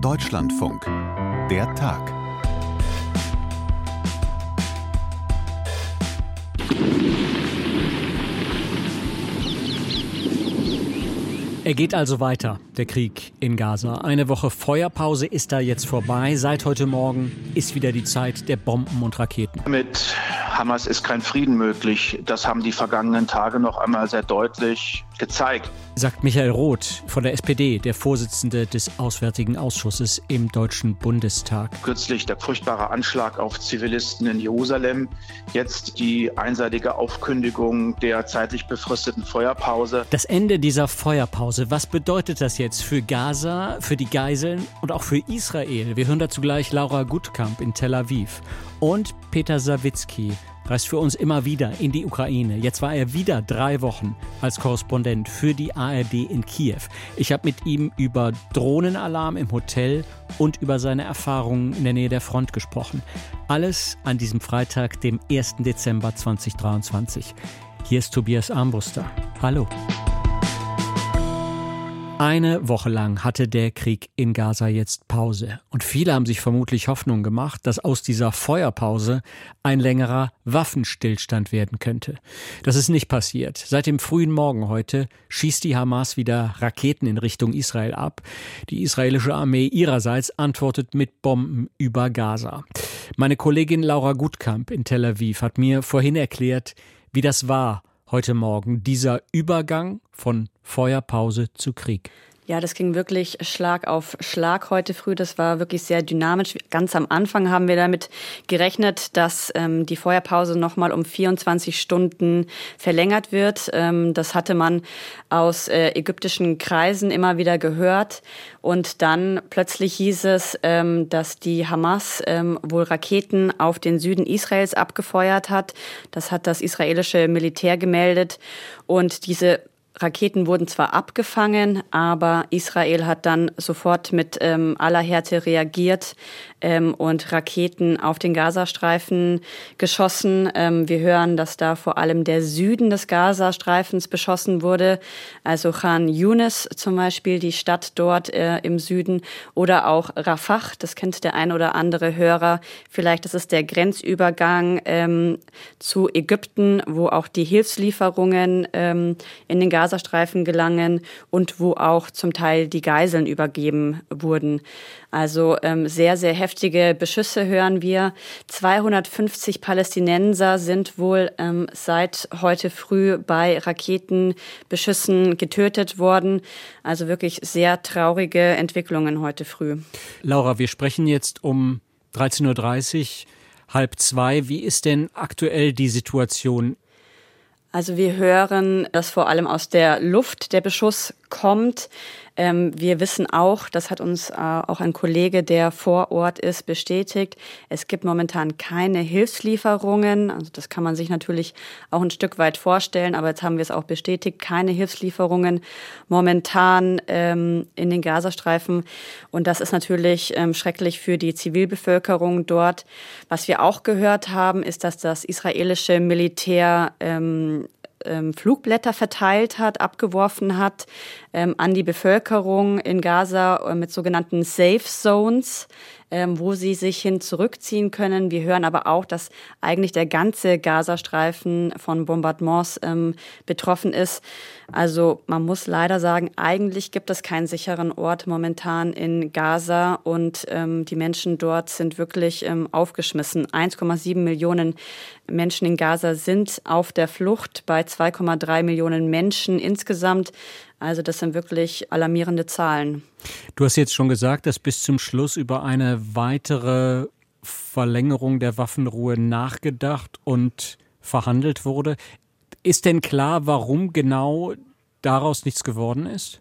Deutschlandfunk. Der Tag. Er geht also weiter, der Krieg in Gaza. Eine Woche Feuerpause ist da jetzt vorbei. Seit heute Morgen ist wieder die Zeit der Bomben und Raketen. Mit Hamas ist kein Frieden möglich. Das haben die vergangenen Tage noch einmal sehr deutlich gezeigt. Sagt Michael Roth von der SPD, der Vorsitzende des Auswärtigen Ausschusses im Deutschen Bundestag. Kürzlich der furchtbare Anschlag auf Zivilisten in Jerusalem. Jetzt die einseitige Aufkündigung der zeitlich befristeten Feuerpause. Das Ende dieser Feuerpause, was bedeutet das jetzt für Gaza, für die Geiseln und auch für Israel? Wir hören dazu gleich Laura Gutkamp in Tel Aviv und Peter Sawicki reist für uns immer wieder in die Ukraine. Jetzt war er wieder drei Wochen als Korrespondent für die ARD in Kiew. Ich habe mit ihm über Drohnenalarm im Hotel und über seine Erfahrungen in der Nähe der Front gesprochen. Alles an diesem Freitag, dem 1. Dezember 2023. Hier ist Tobias Armbruster. Hallo. Eine Woche lang hatte der Krieg in Gaza jetzt Pause. Und viele haben sich vermutlich Hoffnung gemacht, dass aus dieser Feuerpause ein längerer Waffenstillstand werden könnte. Das ist nicht passiert. Seit dem frühen Morgen heute schießt die Hamas wieder Raketen in Richtung Israel ab. Die israelische Armee ihrerseits antwortet mit Bomben über Gaza. Meine Kollegin Laura Gutkamp in Tel Aviv hat mir vorhin erklärt, wie das war heute Morgen, dieser Übergang von Feuerpause zu Krieg? Ja, das ging wirklich Schlag auf Schlag heute früh. Das war wirklich sehr dynamisch. Ganz am Anfang haben wir damit gerechnet, dass ähm, die Feuerpause nochmal um 24 Stunden verlängert wird. Ähm, das hatte man aus äh, ägyptischen Kreisen immer wieder gehört. Und dann plötzlich hieß es, ähm, dass die Hamas ähm, wohl Raketen auf den Süden Israels abgefeuert hat. Das hat das israelische Militär gemeldet. Und diese Raketen wurden zwar abgefangen, aber Israel hat dann sofort mit ähm, aller Härte reagiert ähm, und Raketen auf den Gazastreifen geschossen. Ähm, wir hören, dass da vor allem der Süden des Gazastreifens beschossen wurde, also Khan Yunis zum Beispiel, die Stadt dort äh, im Süden, oder auch Rafah, das kennt der ein oder andere Hörer. Vielleicht das ist der Grenzübergang ähm, zu Ägypten, wo auch die Hilfslieferungen ähm, in den Gazastreifen Gazastreifen gelangen und wo auch zum Teil die Geiseln übergeben wurden. Also ähm, sehr, sehr heftige Beschüsse hören wir. 250 Palästinenser sind wohl ähm, seit heute früh bei Raketenbeschüssen getötet worden. Also wirklich sehr traurige Entwicklungen heute früh. Laura, wir sprechen jetzt um 13.30 Uhr, halb zwei. Wie ist denn aktuell die Situation also wir hören, dass vor allem aus der Luft der Beschuss kommt. Ähm, wir wissen auch, das hat uns äh, auch ein Kollege, der vor Ort ist, bestätigt, es gibt momentan keine Hilfslieferungen. Also das kann man sich natürlich auch ein Stück weit vorstellen, aber jetzt haben wir es auch bestätigt, keine Hilfslieferungen momentan ähm, in den Gazastreifen. Und das ist natürlich ähm, schrecklich für die Zivilbevölkerung dort. Was wir auch gehört haben, ist, dass das israelische Militär ähm, ähm, Flugblätter verteilt hat, abgeworfen hat ähm, an die Bevölkerung in Gaza äh, mit sogenannten Safe Zones ähm, wo sie sich hin zurückziehen können. Wir hören aber auch, dass eigentlich der ganze Gazastreifen von Bombardements ähm, betroffen ist. Also man muss leider sagen, eigentlich gibt es keinen sicheren Ort momentan in Gaza und ähm, die Menschen dort sind wirklich ähm, aufgeschmissen. 1,7 Millionen Menschen in Gaza sind auf der Flucht bei 2,3 Millionen Menschen insgesamt. Also das sind wirklich alarmierende Zahlen. Du hast jetzt schon gesagt, dass bis zum Schluss über eine weitere Verlängerung der Waffenruhe nachgedacht und verhandelt wurde. Ist denn klar, warum genau daraus nichts geworden ist?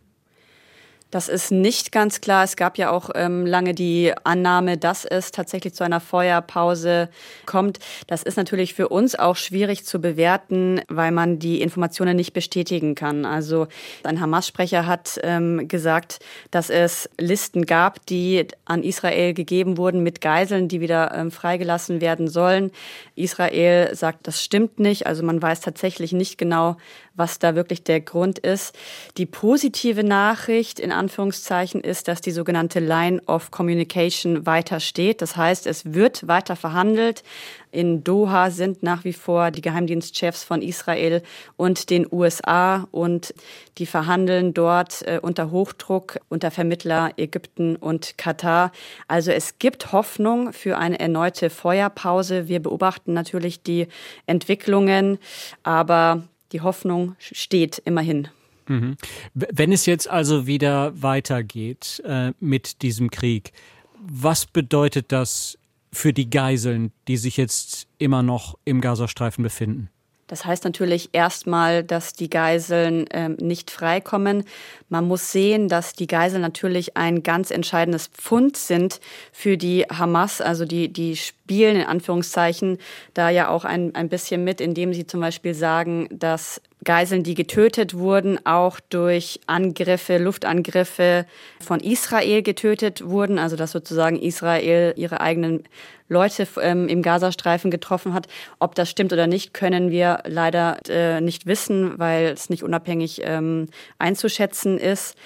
Das ist nicht ganz klar. Es gab ja auch ähm, lange die Annahme, dass es tatsächlich zu einer Feuerpause kommt. Das ist natürlich für uns auch schwierig zu bewerten, weil man die Informationen nicht bestätigen kann. Also ein Hamas-Sprecher hat ähm, gesagt, dass es Listen gab, die an Israel gegeben wurden mit Geiseln, die wieder ähm, freigelassen werden sollen. Israel sagt, das stimmt nicht. Also man weiß tatsächlich nicht genau, was da wirklich der Grund ist. Die positive Nachricht in Anführungszeichen ist, dass die sogenannte Line of Communication weiter steht. Das heißt, es wird weiter verhandelt. In Doha sind nach wie vor die Geheimdienstchefs von Israel und den USA und die verhandeln dort äh, unter Hochdruck unter Vermittler Ägypten und Katar. Also es gibt Hoffnung für eine erneute Feuerpause. Wir beobachten natürlich die Entwicklungen, aber die Hoffnung steht immerhin. Mhm. Wenn es jetzt also wieder weitergeht äh, mit diesem Krieg, was bedeutet das für die Geiseln, die sich jetzt immer noch im Gazastreifen befinden? Das heißt natürlich erstmal, dass die Geiseln ähm, nicht freikommen. Man muss sehen, dass die Geiseln natürlich ein ganz entscheidendes Pfund sind für die Hamas. Also die, die spielen in Anführungszeichen da ja auch ein, ein bisschen mit, indem sie zum Beispiel sagen, dass Geiseln, die getötet wurden, auch durch Angriffe, Luftangriffe von Israel getötet wurden. Also dass sozusagen Israel ihre eigenen Leute ähm, im Gazastreifen getroffen hat. Ob das stimmt oder nicht, können wir leider äh, nicht wissen, weil es nicht unabhängig ähm, einzuschätzen ist.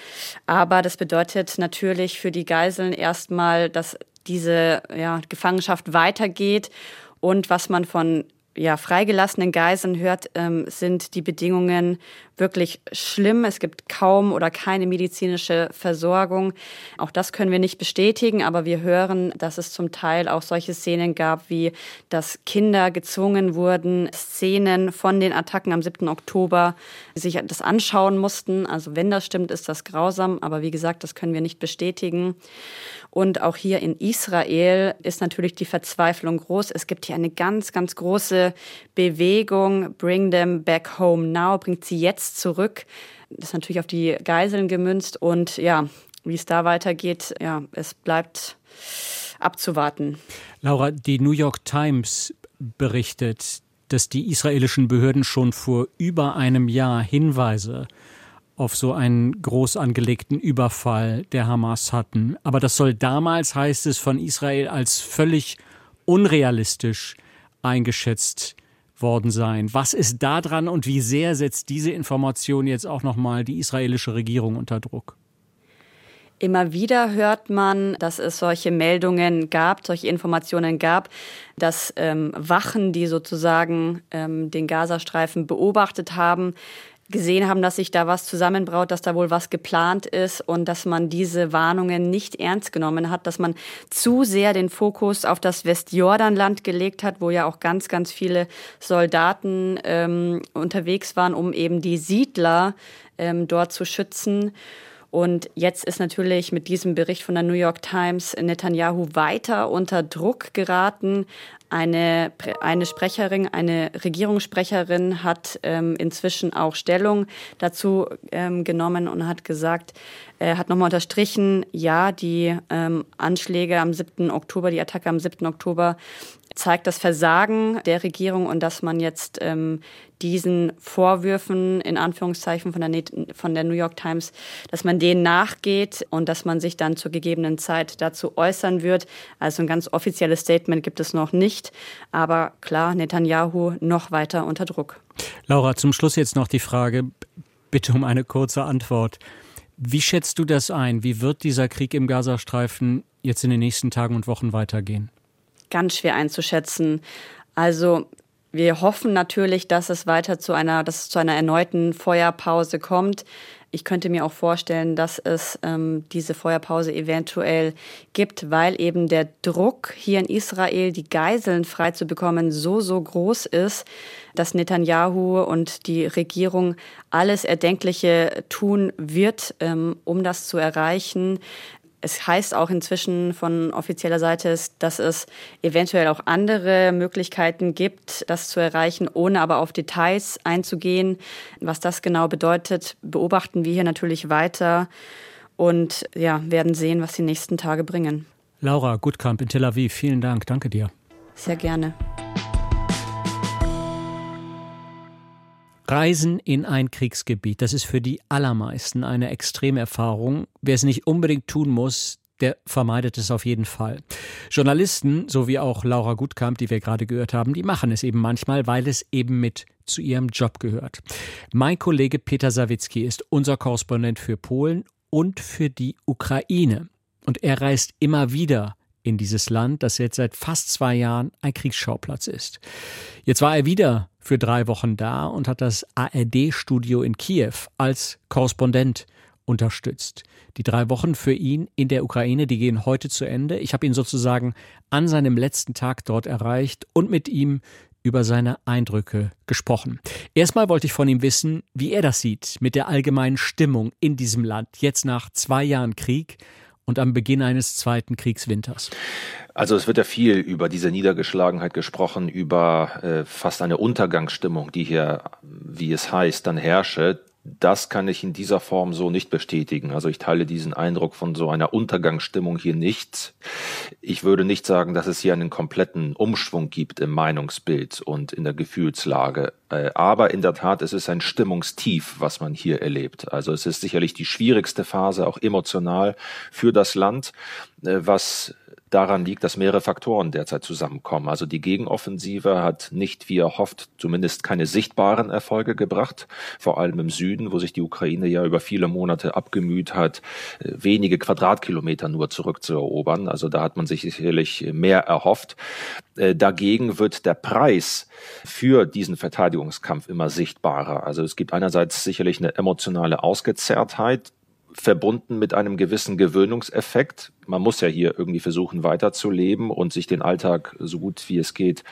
Aber das bedeutet natürlich für die Geiseln erstmal, dass diese ja, Gefangenschaft weitergeht und was man von ja, freigelassenen Geiseln hört, ähm, sind die Bedingungen wirklich schlimm. Es gibt kaum oder keine medizinische Versorgung. Auch das können wir nicht bestätigen, aber wir hören, dass es zum Teil auch solche Szenen gab, wie dass Kinder gezwungen wurden, Szenen von den Attacken am 7. Oktober sich das anschauen mussten. Also wenn das stimmt, ist das grausam, aber wie gesagt, das können wir nicht bestätigen. Und auch hier in Israel ist natürlich die Verzweiflung groß. Es gibt hier eine ganz, ganz große Bewegung. Bring them back home now. Bringt sie jetzt zurück. Das ist natürlich auf die Geiseln gemünzt. Und ja, wie es da weitergeht, ja, es bleibt abzuwarten. Laura, die New York Times berichtet, dass die israelischen Behörden schon vor über einem Jahr Hinweise auf so einen groß angelegten Überfall der Hamas hatten. Aber das soll damals, heißt es, von Israel als völlig unrealistisch eingeschätzt worden sein. Was ist da dran und wie sehr setzt diese Information jetzt auch nochmal die israelische Regierung unter Druck? Immer wieder hört man, dass es solche Meldungen gab, solche Informationen gab, dass ähm, Wachen, die sozusagen ähm, den Gazastreifen beobachtet haben, gesehen haben, dass sich da was zusammenbraut, dass da wohl was geplant ist und dass man diese Warnungen nicht ernst genommen hat, dass man zu sehr den Fokus auf das Westjordanland gelegt hat, wo ja auch ganz, ganz viele Soldaten ähm, unterwegs waren, um eben die Siedler ähm, dort zu schützen. Und jetzt ist natürlich mit diesem Bericht von der New York Times Netanyahu weiter unter Druck geraten. Eine, eine Sprecherin, eine Regierungssprecherin hat ähm, inzwischen auch Stellung dazu ähm, genommen und hat gesagt, er hat nochmal unterstrichen, ja, die ähm, Anschläge am 7. Oktober, die Attacke am 7. Oktober zeigt das Versagen der Regierung und dass man jetzt ähm, diesen Vorwürfen in Anführungszeichen von der, von der New York Times, dass man denen nachgeht und dass man sich dann zur gegebenen Zeit dazu äußern wird. Also ein ganz offizielles Statement gibt es noch nicht. Aber klar, Netanyahu noch weiter unter Druck. Laura, zum Schluss jetzt noch die Frage, bitte um eine kurze Antwort. Wie schätzt du das ein? Wie wird dieser Krieg im Gazastreifen jetzt in den nächsten Tagen und Wochen weitergehen? Ganz schwer einzuschätzen. Also wir hoffen natürlich, dass es weiter zu einer, dass es zu einer erneuten Feuerpause kommt. Ich könnte mir auch vorstellen, dass es ähm, diese Feuerpause eventuell gibt, weil eben der Druck hier in Israel, die Geiseln frei zu bekommen, so, so groß ist, dass Netanyahu und die Regierung alles Erdenkliche tun wird, ähm, um das zu erreichen. Es heißt auch inzwischen von offizieller Seite, dass es eventuell auch andere Möglichkeiten gibt, das zu erreichen, ohne aber auf Details einzugehen. Was das genau bedeutet, beobachten wir hier natürlich weiter und ja, werden sehen, was die nächsten Tage bringen. Laura Gutkamp in Tel Aviv, vielen Dank. Danke dir. Sehr gerne. Reisen in ein Kriegsgebiet, das ist für die allermeisten eine Extremerfahrung. Wer es nicht unbedingt tun muss, der vermeidet es auf jeden Fall. Journalisten, so wie auch Laura Gutkamp, die wir gerade gehört haben, die machen es eben manchmal, weil es eben mit zu ihrem Job gehört. Mein Kollege Peter Sawicki ist unser Korrespondent für Polen und für die Ukraine. Und er reist immer wieder in dieses Land, das jetzt seit fast zwei Jahren ein Kriegsschauplatz ist. Jetzt war er wieder für drei Wochen da und hat das ARD-Studio in Kiew als Korrespondent unterstützt. Die drei Wochen für ihn in der Ukraine, die gehen heute zu Ende. Ich habe ihn sozusagen an seinem letzten Tag dort erreicht und mit ihm über seine Eindrücke gesprochen. Erstmal wollte ich von ihm wissen, wie er das sieht mit der allgemeinen Stimmung in diesem Land, jetzt nach zwei Jahren Krieg und am Beginn eines zweiten Kriegswinters. Also es wird ja viel über diese Niedergeschlagenheit gesprochen, über äh, fast eine Untergangsstimmung, die hier, wie es heißt, dann herrsche. Das kann ich in dieser Form so nicht bestätigen. Also ich teile diesen Eindruck von so einer Untergangsstimmung hier nicht. Ich würde nicht sagen, dass es hier einen kompletten Umschwung gibt im Meinungsbild und in der Gefühlslage. Äh, aber in der Tat, es ist ein Stimmungstief, was man hier erlebt. Also es ist sicherlich die schwierigste Phase, auch emotional für das Land, äh, was daran liegt, dass mehrere Faktoren derzeit zusammenkommen. Also die Gegenoffensive hat nicht, wie erhofft, zumindest keine sichtbaren Erfolge gebracht, vor allem im Süden, wo sich die Ukraine ja über viele Monate abgemüht hat, äh, wenige Quadratkilometer nur zurückzuerobern. Also da hat man sich sicherlich mehr erhofft. Äh, dagegen wird der Preis für diesen Verteidigungskampf immer sichtbarer. Also es gibt einerseits sicherlich eine emotionale Ausgezerrtheit, verbunden mit einem gewissen Gewöhnungseffekt. Man muss ja hier irgendwie versuchen, weiterzuleben und sich den Alltag so gut wie es geht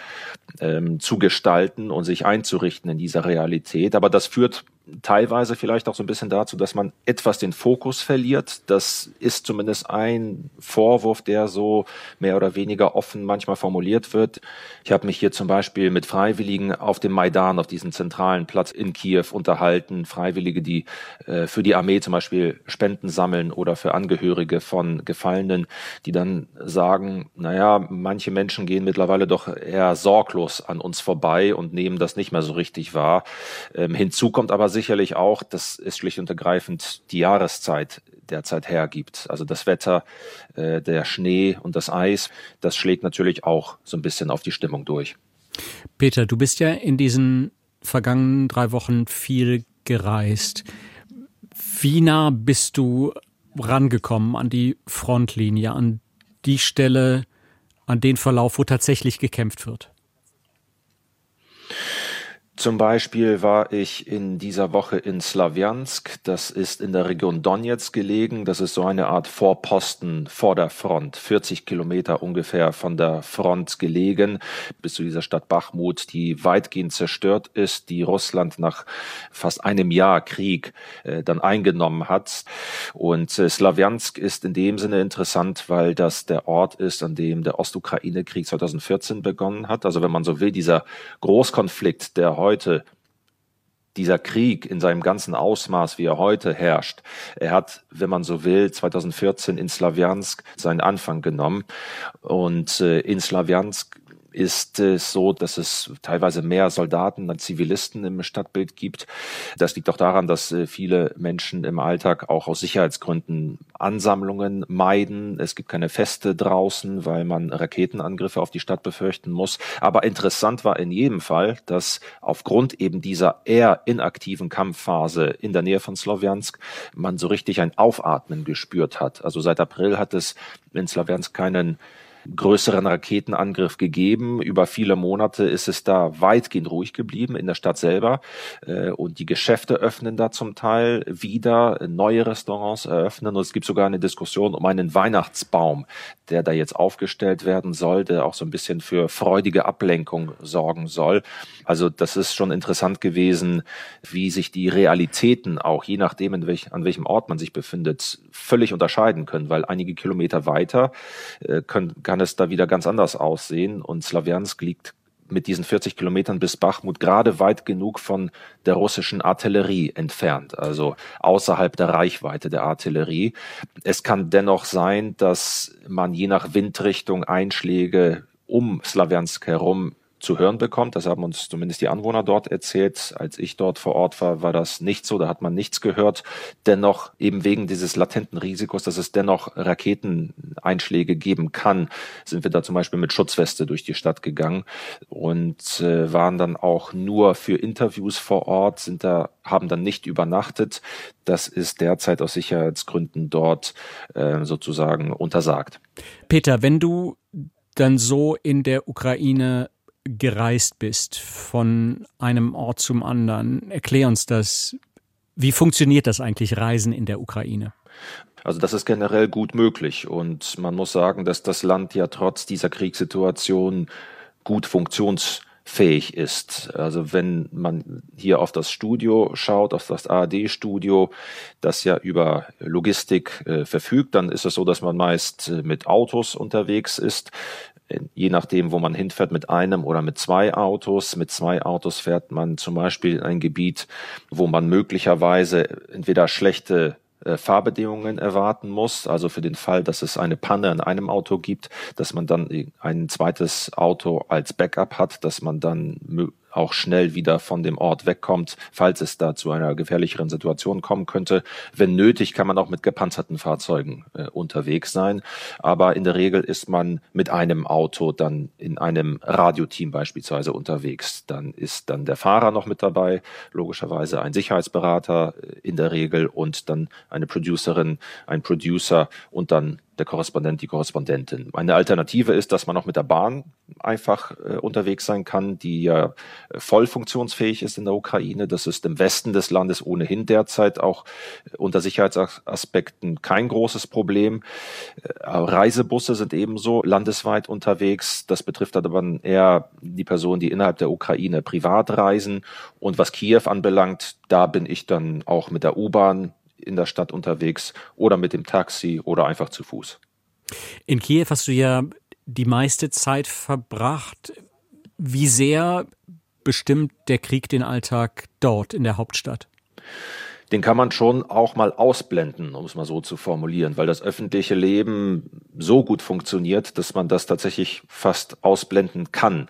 ähm, zu gestalten und sich einzurichten in dieser Realität. Aber das führt teilweise vielleicht auch so ein bisschen dazu, dass man etwas den Fokus verliert. Das ist zumindest ein Vorwurf, der so mehr oder weniger offen manchmal formuliert wird. Ich habe mich hier zum Beispiel mit Freiwilligen auf dem Maidan, auf diesem zentralen Platz in Kiew unterhalten. Freiwillige, die äh, für die Armee zum Beispiel Spenden sammeln oder für Angehörige von Gefallenen, die dann sagen, naja, manche Menschen gehen mittlerweile doch eher sorglos an uns vorbei und nehmen das nicht mehr so richtig wahr. Ähm, hinzu kommt aber sicherlich auch, dass es schlicht und ergreifend die Jahreszeit derzeit hergibt. Also das Wetter, äh, der Schnee und das Eis, das schlägt natürlich auch so ein bisschen auf die Stimmung durch. Peter, du bist ja in diesen vergangenen drei Wochen viel gereist. Wie nah bist du rangekommen an die Frontlinie, an die Stelle, an den Verlauf, wo tatsächlich gekämpft wird? Zum Beispiel war ich in dieser Woche in Slawiansk. Das ist in der Region Donetsk gelegen. Das ist so eine Art Vorposten vor der Front. 40 Kilometer ungefähr von der Front gelegen bis zu dieser Stadt Bachmut, die weitgehend zerstört ist, die Russland nach fast einem Jahr Krieg äh, dann eingenommen hat. Und äh, Slawiansk ist in dem Sinne interessant, weil das der Ort ist, an dem der Ostukraine-Krieg 2014 begonnen hat. Also wenn man so will, dieser Großkonflikt, der heute heute dieser Krieg in seinem ganzen Ausmaß, wie er heute herrscht, er hat, wenn man so will, 2014 in Slawiansk seinen Anfang genommen. Und äh, in Slawiansk ist es so, dass es teilweise mehr Soldaten als Zivilisten im Stadtbild gibt. Das liegt auch daran, dass äh, viele Menschen im Alltag auch aus Sicherheitsgründen Ansammlungen meiden. Es gibt keine Feste draußen, weil man Raketenangriffe auf die Stadt befürchten muss. Aber interessant war in jedem Fall, dass aufgrund eben dieser eher inaktiven Kampfphase in der Nähe von Slowiansk man so richtig ein Aufatmen gespürt hat. Also seit April hat es in Slowiansk keinen größeren Raketenangriff gegeben. Über viele Monate ist es da weitgehend ruhig geblieben in der Stadt selber. Äh, und die Geschäfte öffnen da zum Teil wieder, neue Restaurants eröffnen. Und es gibt sogar eine Diskussion um einen Weihnachtsbaum, der da jetzt aufgestellt werden soll, der auch so ein bisschen für freudige Ablenkung sorgen soll. Also das ist schon interessant gewesen, wie sich die Realitäten auch, je nachdem, welch, an welchem Ort man sich befindet, völlig unterscheiden können, weil einige Kilometer weiter äh, können, kann es da wieder ganz anders aussehen. Und Slawiansk liegt mit diesen 40 Kilometern bis Bachmut gerade weit genug von der russischen Artillerie entfernt, also außerhalb der Reichweite der Artillerie. Es kann dennoch sein, dass man je nach Windrichtung Einschläge um Slawiansk herum zu hören bekommt. Das haben uns zumindest die Anwohner dort erzählt. Als ich dort vor Ort war, war das nicht so. Da hat man nichts gehört. Dennoch eben wegen dieses latenten Risikos, dass es dennoch Raketeneinschläge geben kann, sind wir da zum Beispiel mit Schutzweste durch die Stadt gegangen und äh, waren dann auch nur für Interviews vor Ort, sind da, haben dann nicht übernachtet. Das ist derzeit aus Sicherheitsgründen dort äh, sozusagen untersagt. Peter, wenn du dann so in der Ukraine gereist bist von einem Ort zum anderen. Erklär uns das. Wie funktioniert das eigentlich, Reisen in der Ukraine? Also das ist generell gut möglich und man muss sagen, dass das Land ja trotz dieser Kriegssituation gut funktionsfähig ist. Also wenn man hier auf das Studio schaut, auf das ARD-Studio, das ja über Logistik äh, verfügt, dann ist es so, dass man meist äh, mit Autos unterwegs ist je nachdem, wo man hinfährt, mit einem oder mit zwei Autos. Mit zwei Autos fährt man zum Beispiel in ein Gebiet, wo man möglicherweise entweder schlechte äh, Fahrbedingungen erwarten muss. Also für den Fall, dass es eine Panne in einem Auto gibt, dass man dann ein zweites Auto als Backup hat, dass man dann auch schnell wieder von dem Ort wegkommt, falls es da zu einer gefährlicheren Situation kommen könnte. Wenn nötig, kann man auch mit gepanzerten Fahrzeugen äh, unterwegs sein. Aber in der Regel ist man mit einem Auto dann in einem Radioteam beispielsweise unterwegs. Dann ist dann der Fahrer noch mit dabei, logischerweise ein Sicherheitsberater äh, in der Regel und dann eine Producerin, ein Producer und dann der Korrespondent, die Korrespondentin. Eine Alternative ist, dass man auch mit der Bahn einfach äh, unterwegs sein kann, die ja äh, voll funktionsfähig ist in der Ukraine. Das ist im Westen des Landes ohnehin derzeit auch äh, unter Sicherheitsaspekten kein großes Problem. Äh, Reisebusse sind ebenso landesweit unterwegs. Das betrifft aber eher die Personen, die innerhalb der Ukraine privat reisen. Und was Kiew anbelangt, da bin ich dann auch mit der U-Bahn in der Stadt unterwegs oder mit dem Taxi oder einfach zu Fuß. In Kiew hast du ja die meiste Zeit verbracht. Wie sehr bestimmt der Krieg den Alltag dort in der Hauptstadt? Den kann man schon auch mal ausblenden, um es mal so zu formulieren, weil das öffentliche Leben so gut funktioniert, dass man das tatsächlich fast ausblenden kann.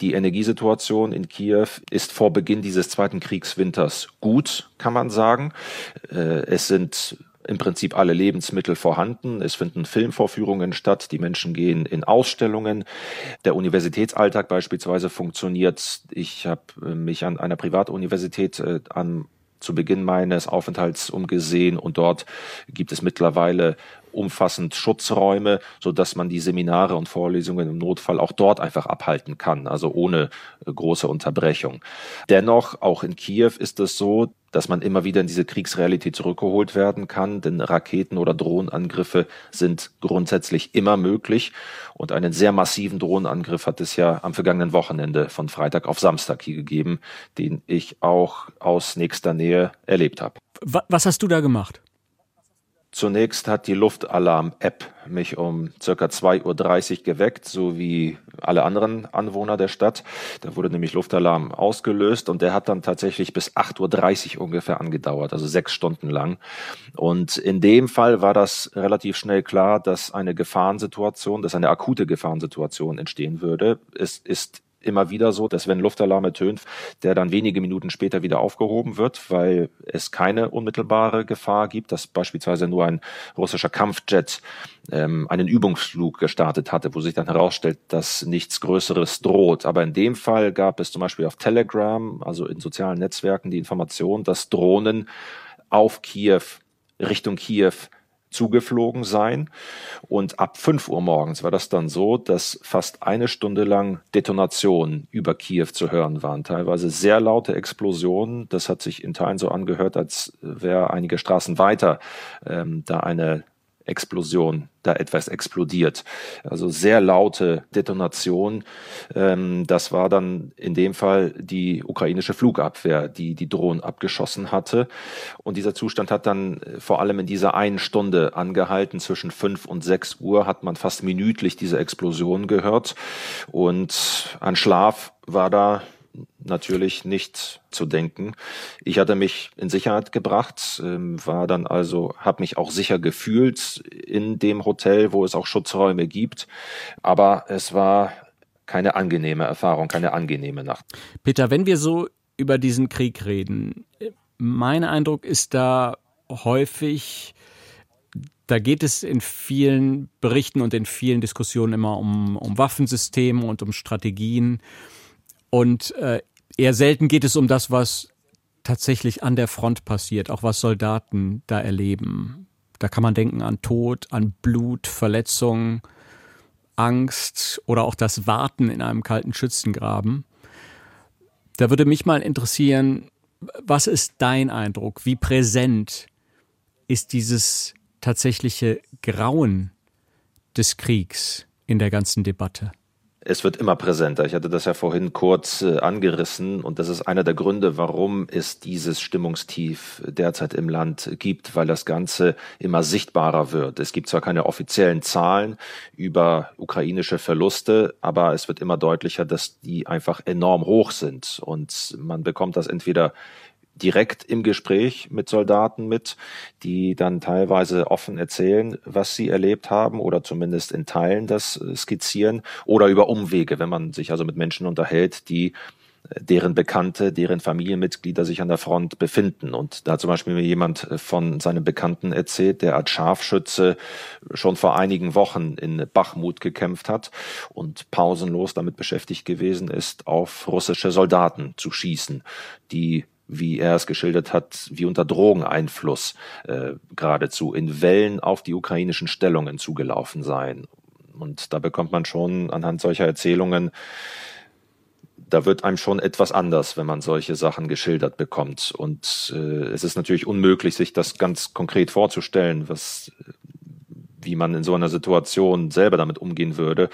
Die Energiesituation in Kiew ist vor Beginn dieses zweiten Kriegswinters gut, kann man sagen. Äh, es sind im Prinzip alle Lebensmittel vorhanden. Es finden Filmvorführungen statt. Die Menschen gehen in Ausstellungen. Der Universitätsalltag beispielsweise funktioniert. Ich habe äh, mich an einer Privatuniversität äh, an zu Beginn meines Aufenthalts umgesehen. Und dort gibt es mittlerweile umfassend Schutzräume, so dass man die Seminare und Vorlesungen im Notfall auch dort einfach abhalten kann, also ohne äh, große Unterbrechung. Dennoch, auch in Kiew ist es so, dass man immer wieder in diese Kriegsrealität zurückgeholt werden kann, denn Raketen- oder Drohnenangriffe sind grundsätzlich immer möglich. Und einen sehr massiven Drohnenangriff hat es ja am vergangenen Wochenende von Freitag auf Samstag hier gegeben, den ich auch aus nächster Nähe erlebt habe. Was hast du da gemacht? Zunächst hat die Luftalarm-App mich um circa 2.30 Uhr geweckt, so wie alle anderen Anwohner der Stadt. Da wurde nämlich Luftalarm ausgelöst und der hat dann tatsächlich bis 8.30 Uhr ungefähr angedauert, also sechs Stunden lang. Und in dem Fall war das relativ schnell klar, dass eine Gefahrensituation, dass eine akute Gefahrensituation entstehen würde. Es ist immer wieder so, dass wenn Luftalarm ertönt, der dann wenige Minuten später wieder aufgehoben wird, weil es keine unmittelbare Gefahr gibt, dass beispielsweise nur ein russischer Kampfjet ähm, einen Übungsflug gestartet hatte, wo sich dann herausstellt, dass nichts Größeres droht. Aber in dem Fall gab es zum Beispiel auf Telegram, also in sozialen Netzwerken, die Information, dass Drohnen auf Kiew, Richtung Kiew zugeflogen sein. Und ab 5 Uhr morgens war das dann so, dass fast eine Stunde lang Detonationen über Kiew zu hören waren. Teilweise sehr laute Explosionen. Das hat sich in Teilen so angehört, als wäre einige Straßen weiter ähm, da eine Explosion, da etwas explodiert. Also sehr laute Detonation. Ähm, das war dann in dem Fall die ukrainische Flugabwehr, die die Drohnen abgeschossen hatte. Und dieser Zustand hat dann äh, vor allem in dieser einen Stunde angehalten. Zwischen fünf und sechs Uhr hat man fast minütlich diese Explosion gehört. Und an Schlaf war da natürlich nicht zu denken. Ich hatte mich in Sicherheit gebracht, ähm, war dann also, habe mich auch sicher gefühlt in dem Hotel, wo es auch Schutzräume gibt. Aber es war keine angenehme Erfahrung, keine angenehme Nacht. Peter, wenn wir so über diesen Krieg reden, mein Eindruck ist da häufig, da geht es in vielen Berichten und in vielen Diskussionen immer um, um Waffensysteme und um Strategien. Und äh, eher selten geht es um das, was tatsächlich an der Front passiert, auch was Soldaten da erleben. Da kann man denken an Tod, an Blut, Verletzungen, Angst oder auch das Warten in einem kalten Schützengraben. Da würde mich mal interessieren, was ist dein Eindruck? Wie präsent ist dieses tatsächliche Grauen des Kriegs in der ganzen Debatte? Es wird immer präsenter. Ich hatte das ja vorhin kurz äh, angerissen und das ist einer der Gründe, warum es dieses Stimmungstief derzeit im Land gibt, weil das Ganze immer sichtbarer wird. Es gibt zwar keine offiziellen Zahlen über ukrainische Verluste, aber es wird immer deutlicher, dass die einfach enorm hoch sind und man bekommt das entweder direkt im Gespräch mit Soldaten mit, die dann teilweise offen erzählen, was sie erlebt haben oder zumindest in Teilen das äh, skizzieren oder über Umwege, wenn man sich also mit Menschen unterhält, die äh, deren Bekannte, deren Familienmitglieder sich an der Front befinden. Und da zum Beispiel mir jemand äh, von seinem Bekannten erzählt, der als Scharfschütze schon vor einigen Wochen in Bachmut gekämpft hat und pausenlos damit beschäftigt gewesen ist, auf russische Soldaten zu schießen, die wie er es geschildert hat, wie unter Drogeneinfluss äh, geradezu in Wellen auf die ukrainischen Stellungen zugelaufen seien. Und da bekommt man schon anhand solcher Erzählungen, da wird einem schon etwas anders, wenn man solche Sachen geschildert bekommt. Und äh, es ist natürlich unmöglich, sich das ganz konkret vorzustellen, was, wie man in so einer Situation selber damit umgehen würde.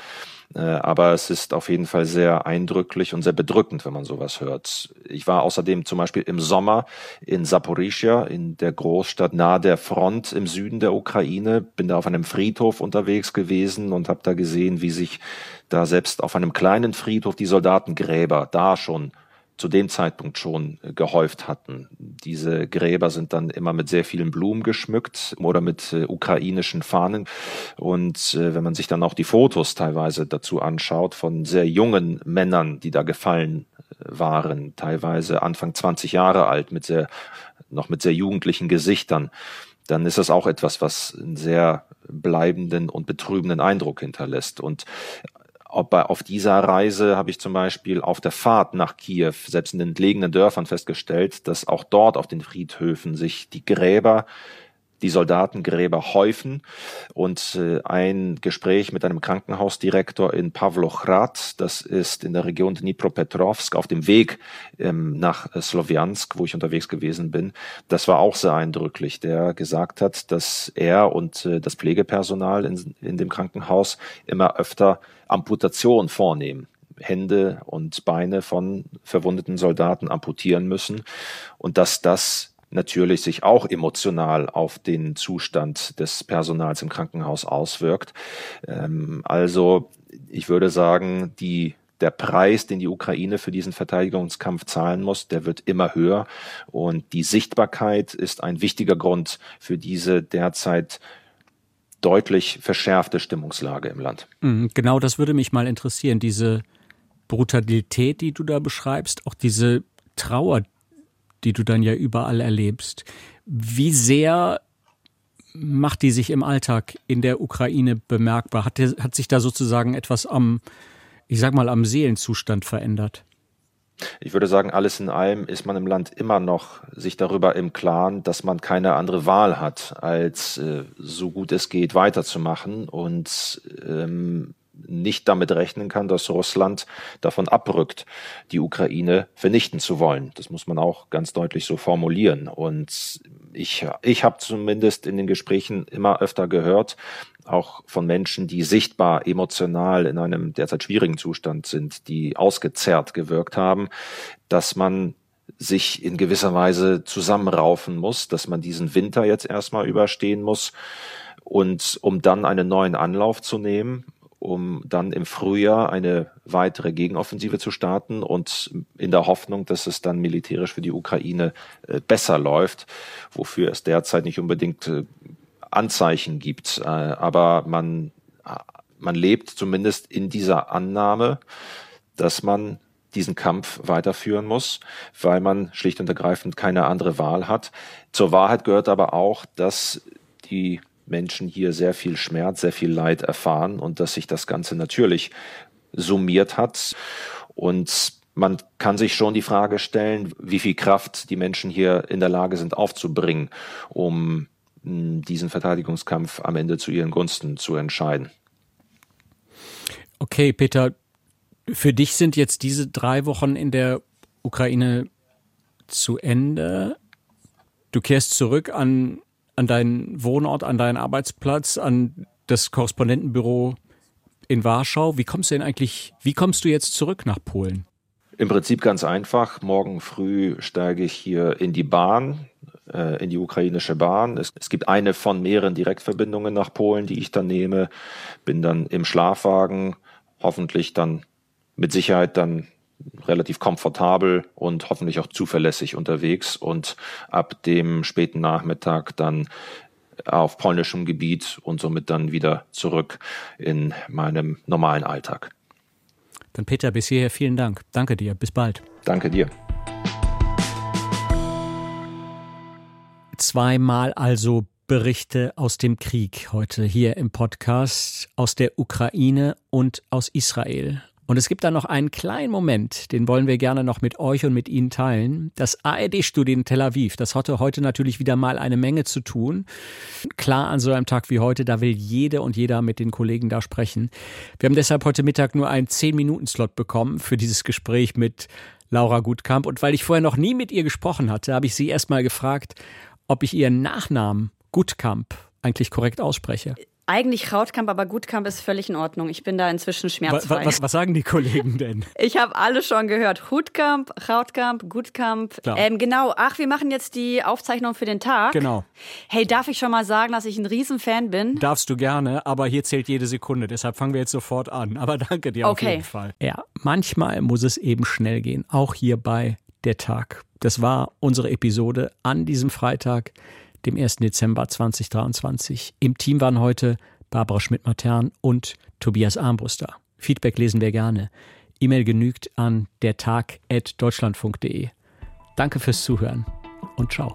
Äh, aber es ist auf jeden Fall sehr eindrücklich und sehr bedrückend, wenn man sowas hört. Ich war außerdem zum Beispiel im Sommer in Saporischia, in der Großstadt nahe der Front im Süden der Ukraine, bin da auf einem Friedhof unterwegs gewesen und habe da gesehen, wie sich da selbst auf einem kleinen Friedhof die Soldatengräber da schon zu dem Zeitpunkt schon äh, gehäuft hatten. Diese Gräber sind dann immer mit sehr vielen Blumen geschmückt oder mit äh, ukrainischen Fahnen. Und äh, wenn man sich dann auch die Fotos teilweise dazu anschaut von sehr jungen Männern, die da gefallen äh, waren, teilweise Anfang 20 Jahre alt, mit sehr, noch mit sehr jugendlichen Gesichtern, dann ist das auch etwas, was einen sehr bleibenden und betrübenden Eindruck hinterlässt. Und bei, auf dieser Reise habe ich zum Beispiel auf der Fahrt nach Kiew, selbst in den entlegenen Dörfern festgestellt, dass auch dort auf den Friedhöfen sich die Gräber die Soldatengräber häufen und äh, ein Gespräch mit einem Krankenhausdirektor in Pavlochrad, das ist in der Region Dnipropetrovsk auf dem Weg ähm, nach äh, Sloviansk, wo ich unterwegs gewesen bin, das war auch sehr eindrücklich, der gesagt hat, dass er und äh, das Pflegepersonal in, in dem Krankenhaus immer öfter Amputation vornehmen. Hände und Beine von verwundeten Soldaten amputieren müssen und dass das natürlich sich auch emotional auf den Zustand des Personals im Krankenhaus auswirkt. Ähm, also ich würde sagen, die der Preis, den die Ukraine für diesen Verteidigungskampf zahlen muss, der wird immer höher. Und die Sichtbarkeit ist ein wichtiger Grund für diese derzeit deutlich verschärfte Stimmungslage im Land. Mhm, genau das würde mich mal interessieren, diese Brutalität, die du da beschreibst, auch diese Trauer, die du dann ja überall erlebst. Wie sehr macht die sich im Alltag in der Ukraine bemerkbar? Hat, hat sich da sozusagen etwas am, ich sag mal, am Seelenzustand verändert? Ich würde sagen, alles in allem ist man im Land immer noch sich darüber im Klaren, dass man keine andere Wahl hat, als äh, so gut es geht weiterzumachen und ähm, nicht damit rechnen kann, dass Russland davon abrückt, die Ukraine vernichten zu wollen. Das muss man auch ganz deutlich so formulieren. Und ich, ich habe zumindest in den Gesprächen immer öfter gehört, auch von Menschen, die sichtbar emotional in einem derzeit schwierigen Zustand sind, die ausgezerrt gewirkt haben, dass man sich in gewisser Weise zusammenraufen muss, dass man diesen Winter jetzt erstmal überstehen muss und um dann einen neuen Anlauf zu nehmen, um dann im Frühjahr eine weitere Gegenoffensive zu starten und in der Hoffnung, dass es dann militärisch für die Ukraine äh, besser läuft, wofür es derzeit nicht unbedingt äh, Anzeichen gibt. Äh, aber man man lebt zumindest in dieser Annahme, dass man diesen Kampf weiterführen muss, weil man schlicht und ergreifend keine andere Wahl hat. Zur Wahrheit gehört aber auch, dass die Menschen hier sehr viel Schmerz, sehr viel Leid erfahren und dass sich das Ganze natürlich summiert hat. Und man kann sich schon die Frage stellen, wie viel Kraft die Menschen hier in der Lage sind aufzubringen, um hm, diesen Verteidigungskampf am Ende zu ihren Gunsten zu entscheiden. Okay, Peter, für dich sind jetzt diese drei Wochen in der Ukraine zu Ende. Du kehrst zurück an, an deinen Wohnort, an deinen Arbeitsplatz, an das Korrespondentenbüro in Warschau. Wie kommst du denn eigentlich, wie kommst du jetzt zurück nach Polen? Im Prinzip ganz einfach. Morgen früh steige ich hier in die Bahn, äh, in die ukrainische Bahn. Es, es, gibt eine von mehreren Direktverbindungen nach Polen, die ich dann nehme. Bin dann im Schlafwagen, hoffentlich dann mit Sicherheit dann relativ komfortabel und hoffentlich auch zuverlässig unterwegs und ab dem späten Nachmittag dann auf polnischem Gebiet und somit dann wieder zurück in meinem normalen Alltag. Dann Peter, bis hierher vielen Dank. Danke dir. Bis bald. Danke dir. Zweimal also Berichte aus dem Krieg heute hier im Podcast aus der Ukraine und aus Israel. Und es gibt da noch einen kleinen Moment, den wollen wir gerne noch mit euch und mit Ihnen teilen. Das ARD-Studio in Tel Aviv, das hatte heute natürlich wieder mal eine Menge zu tun. Klar, an so einem Tag wie heute, da will jede und jeder mit den Kollegen da sprechen. Wir haben deshalb heute Mittag nur einen 10-Minuten-Slot bekommen für dieses Gespräch mit Laura Gutkamp. Und weil ich vorher noch nie mit ihr gesprochen hatte, habe ich sie erstmal gefragt, ob ich ihren Nachnamen Gutkamp eigentlich korrekt ausspreche. Eigentlich Rautkamp, aber Gutkamp ist völlig in Ordnung. Ich bin da inzwischen schmerzfrei. Was, was, was sagen die Kollegen denn? ich habe alle schon gehört. Hutkamp, Rautkamp, Gutkamp. Ähm, genau. Ach, wir machen jetzt die Aufzeichnung für den Tag. Genau. Hey, darf ich schon mal sagen, dass ich ein Riesenfan bin? Darfst du gerne, aber hier zählt jede Sekunde. Deshalb fangen wir jetzt sofort an. Aber danke dir okay. auf jeden Fall. Ja, manchmal muss es eben schnell gehen. Auch hier bei Der Tag. Das war unsere Episode an diesem Freitag dem 1. Dezember 2023. Im Team waren heute Barbara Schmidt-Matern und Tobias Armbruster. Feedback lesen wir gerne. E-Mail genügt an dertag.deutschlandfunk.de. Danke fürs Zuhören und ciao.